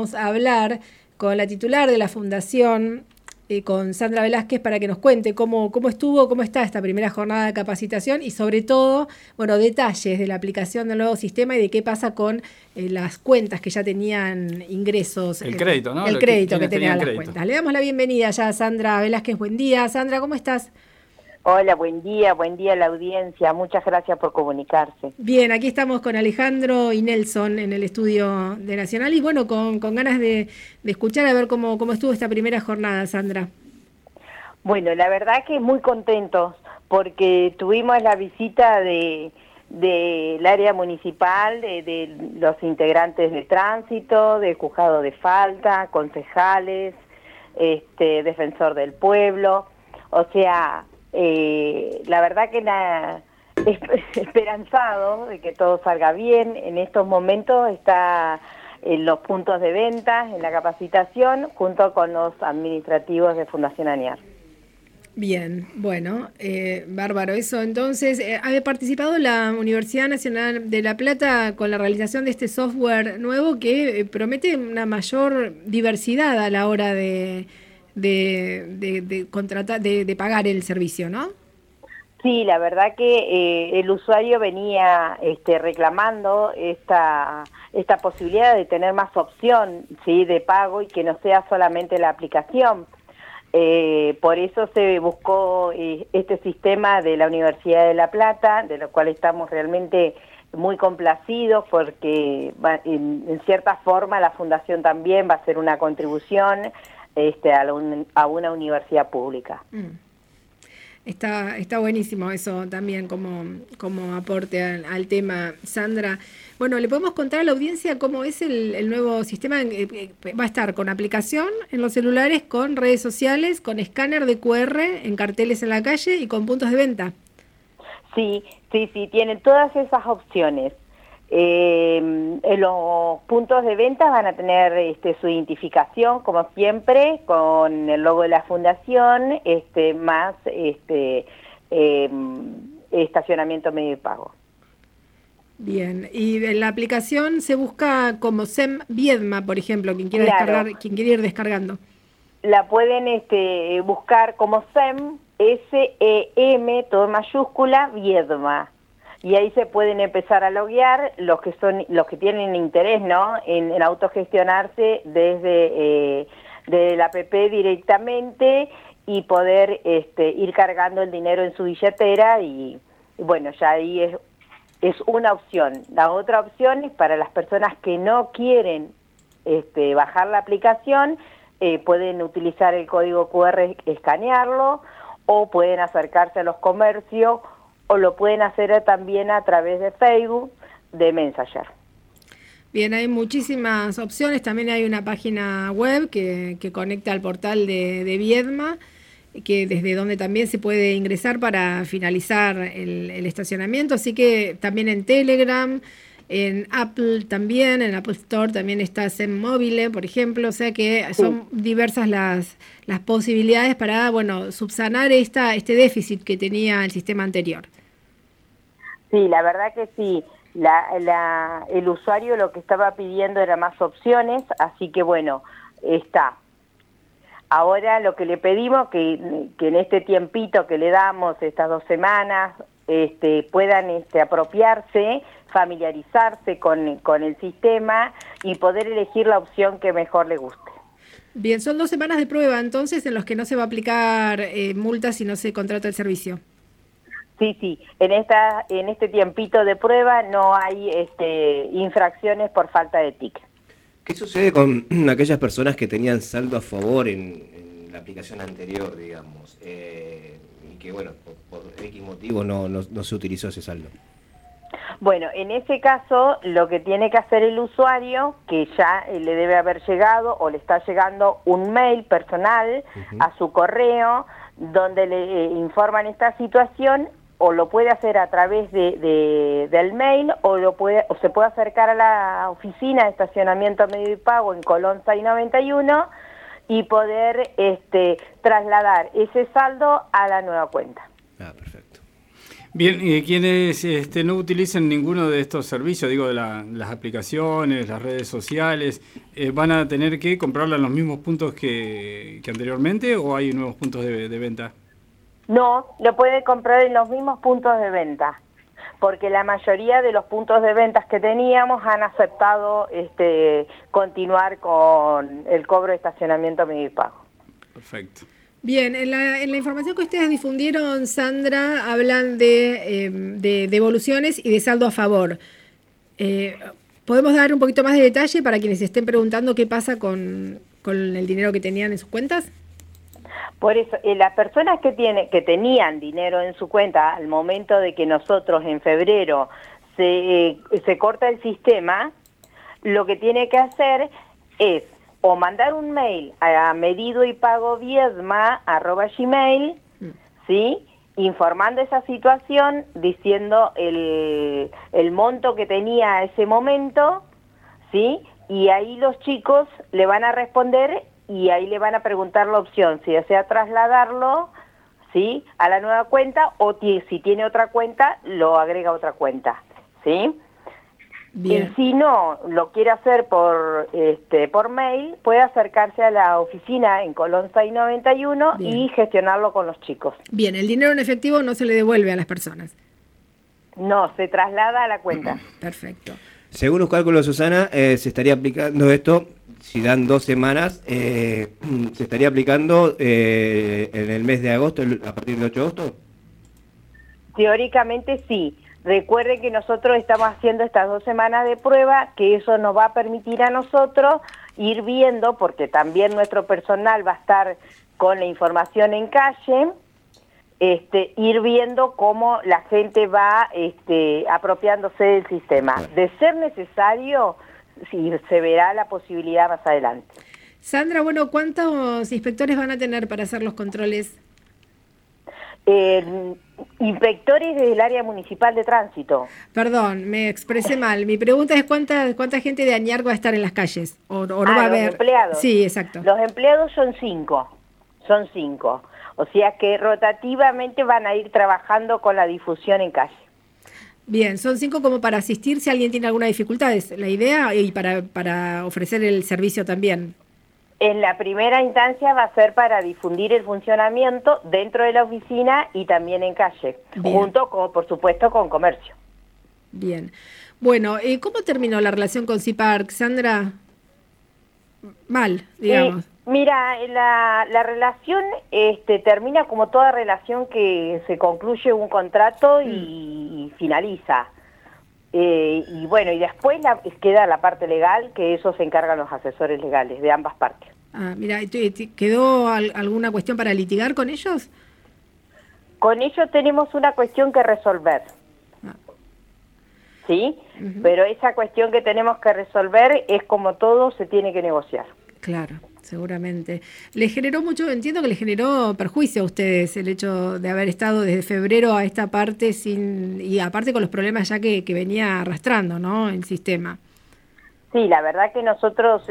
vamos a hablar con la titular de la Fundación, eh, con Sandra Velázquez, para que nos cuente cómo, cómo estuvo, cómo está esta primera jornada de capacitación y sobre todo, bueno, detalles de la aplicación del nuevo sistema y de qué pasa con eh, las cuentas que ya tenían ingresos. El crédito, ¿no? El crédito que, tenían las cuentas. Le damos la bienvenida ya a Sandra Velázquez. Buen día. Sandra, ¿cómo estás? Hola, buen día, buen día a la audiencia. Muchas gracias por comunicarse. Bien, aquí estamos con Alejandro y Nelson en el estudio de Nacional y bueno, con, ganas de, escuchar a ver cómo, cómo estuvo esta primera jornada, Sandra. Bueno, la verdad que muy contentos porque tuvimos la visita de del área municipal, de, de, los integrantes de tránsito, de juzgado de falta, concejales, este, defensor del pueblo, o sea, eh, la verdad que la, esperanzado de que todo salga bien. En estos momentos está en los puntos de venta, en la capacitación, junto con los administrativos de Fundación ANIAR. Bien, bueno, eh, bárbaro eso. Entonces, eh, ¿ha participado la Universidad Nacional de La Plata con la realización de este software nuevo que eh, promete una mayor diversidad a la hora de, de, de, contratar, de, de, pagar el servicio, ¿no? Sí, la verdad que eh, el usuario venía este, reclamando esta, esta posibilidad de tener más opción ¿sí? de pago y que no sea solamente la aplicación. Eh, por eso se buscó eh, este sistema de la Universidad de La Plata, de lo cual estamos realmente muy complacidos porque en, en, cierta forma la fundación también va a hacer una contribución este, a, a una universidad pública. Mm. Está, está buenísimo eso también como, como aporte al, tema, Sandra. Bueno, ¿le podemos contar a la audiencia cómo es el, nuevo sistema? Eh, eh, va a estar con aplicación en los celulares, con redes sociales, con escáner de QR en carteles en la calle y con puntos de venta. Sí, sí, sí, tienen todas esas opciones. Eh, los puntos de venta van a tener este, su identificación, como siempre, con el logo de la fundación, este, más este, em, estacionamiento medio de pago. Bien, y en la aplicación se busca como SEM Viedma, por ejemplo, quien quiera, descargar, quien quiere ir descargando. La pueden este, buscar como SEM, S-E-M, todo en mayúscula, Viedma y ahí se pueden empezar a loguear los que son los que tienen interés no en, autogestionarse desde eh, la app directamente y poder este, ir cargando el dinero en su billetera y, bueno ya ahí es es una opción. La otra opción es para las personas que no quieren este, bajar la aplicación eh, pueden utilizar el código QR escanearlo o pueden acercarse a los comercios o lo pueden hacer también a través de Facebook, de Messenger. Bien, hay muchísimas opciones. También hay una página web que, conecta al portal de, de, Viedma, que desde donde también se puede ingresar para finalizar el, estacionamiento. Así que también en Telegram, en Apple también, en Apple Store también está en móvil, por ejemplo. O sea que son diversas las, las posibilidades para bueno subsanar esta, este déficit que tenía el sistema anterior. Sí, la verdad que sí. La, el usuario lo que estaba pidiendo era más opciones, así que bueno, está. Ahora lo que le pedimos que, que en este tiempito que le damos, estas dos semanas, este, puedan este, apropiarse, familiarizarse con, el sistema y poder elegir la opción que mejor le guste. Bien, son dos semanas de prueba entonces en los que no se va a aplicar eh, multas si no se contrata el servicio. Sí, sí. En esta, en este tiempito de prueba no hay este, infracciones por falta de TIC. ¿Qué sucede con aquellas personas que tenían saldo a favor en, la aplicación anterior, digamos, eh, y que, bueno, por, X motivo no, no, no se utilizó ese saldo? Bueno, en ese caso, lo que tiene que hacer el usuario, que ya eh, le debe haber llegado o le está llegando un mail personal a su correo, donde le eh, informan esta situación, o lo puede hacer a través de, del mail o lo puede o se puede acercar a la oficina de estacionamiento medio y pago en Colón 691 y poder este, trasladar ese saldo a la nueva cuenta. Ah, perfecto. Bien, y quienes este, no utilicen ninguno de estos servicios, digo, de las aplicaciones, las redes sociales, eh, ¿van a tener que comprarla en los mismos puntos que, anteriormente o hay nuevos puntos de, venta? No, lo puede comprar en los mismos puntos de venta, porque la mayoría de los puntos de ventas que teníamos han aceptado este, continuar con el cobro de estacionamiento medio pago. Perfecto. Bien, en la, información que ustedes difundieron, Sandra, hablan de, em, devoluciones y de saldo a favor. Eh, ¿Podemos dar un poquito más de detalle para quienes estén preguntando qué pasa con, el dinero que tenían en sus cuentas? Por eso, eh, las personas que, tiene, que tenían dinero en su cuenta al momento de que nosotros en febrero se, eh, se corta el sistema, lo que tiene que hacer es o mandar un mail a medido y pago viedma arroba gmail, mm. ¿sí? informando esa situación, diciendo el, el monto que tenía a ese momento, ¿sí? Y ahí los chicos le van a responder y ahí le van a preguntar la opción, si desea trasladarlo, ¿sí? A la nueva cuenta o si tiene otra cuenta, lo agrega a otra cuenta, ¿sí? Y si no lo quiere hacer por este por mail, puede acercarse a la oficina en Colón 691 y gestionarlo con los chicos. Bien, el dinero en efectivo no se le devuelve a las personas. No, se traslada a la cuenta. Perfecto. Según los cálculos, Susana, eh, se estaría aplicando esto, si dan dos semanas, eh, se estaría aplicando eh, en el mes de agosto, a partir del 8 de agosto. Teóricamente sí Recuerden que nosotros estamos haciendo estas dos semanas de prueba, que eso nos va a permitir a nosotros ir viendo, porque también nuestro personal va a estar con la información en calle, este, ir viendo cómo la gente va este, apropiándose del sistema. De ser necesario, sí, se verá la posibilidad más adelante. Sandra, bueno, ¿cuántos inspectores van a tener para hacer los controles? Eh, inspectores del área municipal de tránsito. Perdón, me expresé mal. Mi pregunta es cuánta cuánta gente de Añar va a estar en las calles o, no ah, va a haber. empleados. Sí, exacto. Los empleados son cinco, son cinco. O sea que rotativamente van a ir trabajando con la difusión en calle. Bien, son cinco como para asistir si alguien tiene alguna dificultad, es la idea, y para, para ofrecer el servicio también. En la primera instancia va a ser para difundir el funcionamiento dentro de la oficina y también en calle, junto con, por supuesto, con comercio. Bien. Bueno, ¿cómo terminó la relación con CIPARC, Sandra? Mal, digamos. mira, la, la relación este, termina como toda relación que se concluye un contrato y, mm. finaliza. Eh, y bueno, y después la, queda la parte legal, que eso se encargan los asesores legales de ambas partes. Ah, mira, ¿quedó alguna cuestión para litigar con ellos? Con ellos tenemos una cuestión que resolver. ¿Sí? Pero esa cuestión que tenemos que resolver es como todo se tiene que negociar. Claro seguramente. ¿Le generó mucho, entiendo que le generó perjuicio a ustedes el hecho de haber estado desde febrero a esta parte sin, y aparte con los problemas ya que, venía arrastrando, ¿no? El sistema. Sí, la verdad que nosotros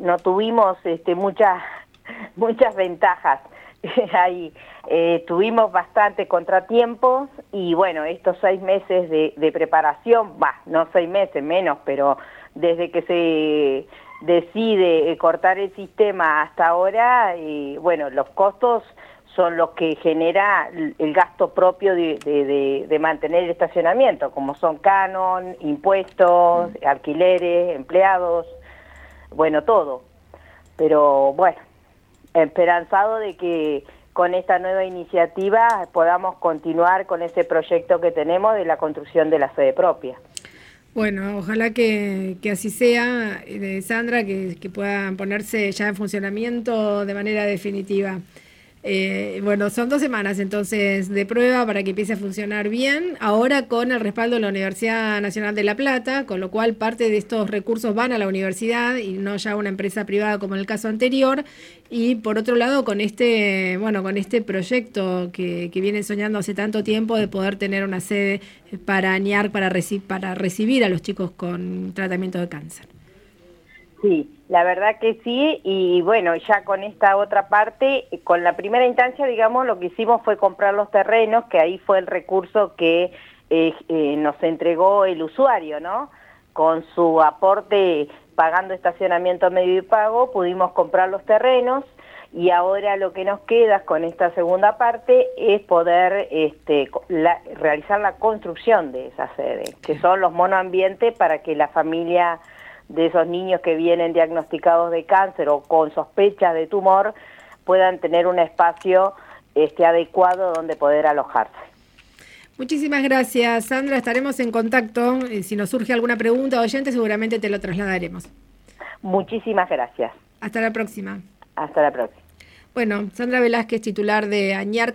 no tuvimos este, muchas, muchas ventajas ahí. Eh, tuvimos bastante contratiempos y bueno, estos seis meses de, de preparación, va, no seis meses menos, pero desde que se decide eh, cortar el sistema hasta ahora, y bueno, los costos son los que genera el gasto propio de, mantener el estacionamiento, como son canon, impuestos, mm. alquileres, empleados, bueno, todo. Pero bueno, esperanzado de que con esta nueva iniciativa podamos continuar con ese proyecto que tenemos de la construcción de la sede propia. Bueno, ojalá que, así sea, eh, Sandra, que, que puedan ponerse ya en funcionamiento de manera definitiva. Eh, bueno, son dos semanas entonces de prueba para que empiece a funcionar bien, ahora con el respaldo de la Universidad Nacional de La Plata, con lo cual parte de estos recursos van a la universidad y no ya a una empresa privada como en el caso anterior. Y por otro lado, con este, bueno, con este proyecto que, que vienen soñando hace tanto tiempo de poder tener una sede para añar, para, para recibir a los chicos con tratamiento de cáncer. Sí, La verdad que sí, y bueno, ya con esta otra parte, con la primera instancia, digamos, lo que hicimos fue comprar los terrenos, que ahí fue el recurso que eh, eh, nos entregó el usuario, ¿no? Con su aporte pagando estacionamiento medio y pago, pudimos comprar los terrenos y ahora lo que nos queda con esta segunda parte es poder este, realizar la construcción de esa sede, que son los monoambientes para que la familia de esos niños que vienen diagnosticados de cáncer o con sospechas de tumor puedan tener un espacio este, adecuado donde poder alojarse. Muchísimas gracias, Sandra. Estaremos en contacto. Eh, si nos surge alguna pregunta o oyente, seguramente te lo trasladaremos. Muchísimas gracias. Hasta la próxima. Hasta la próxima. Bueno, Sandra Velázquez, titular de Añar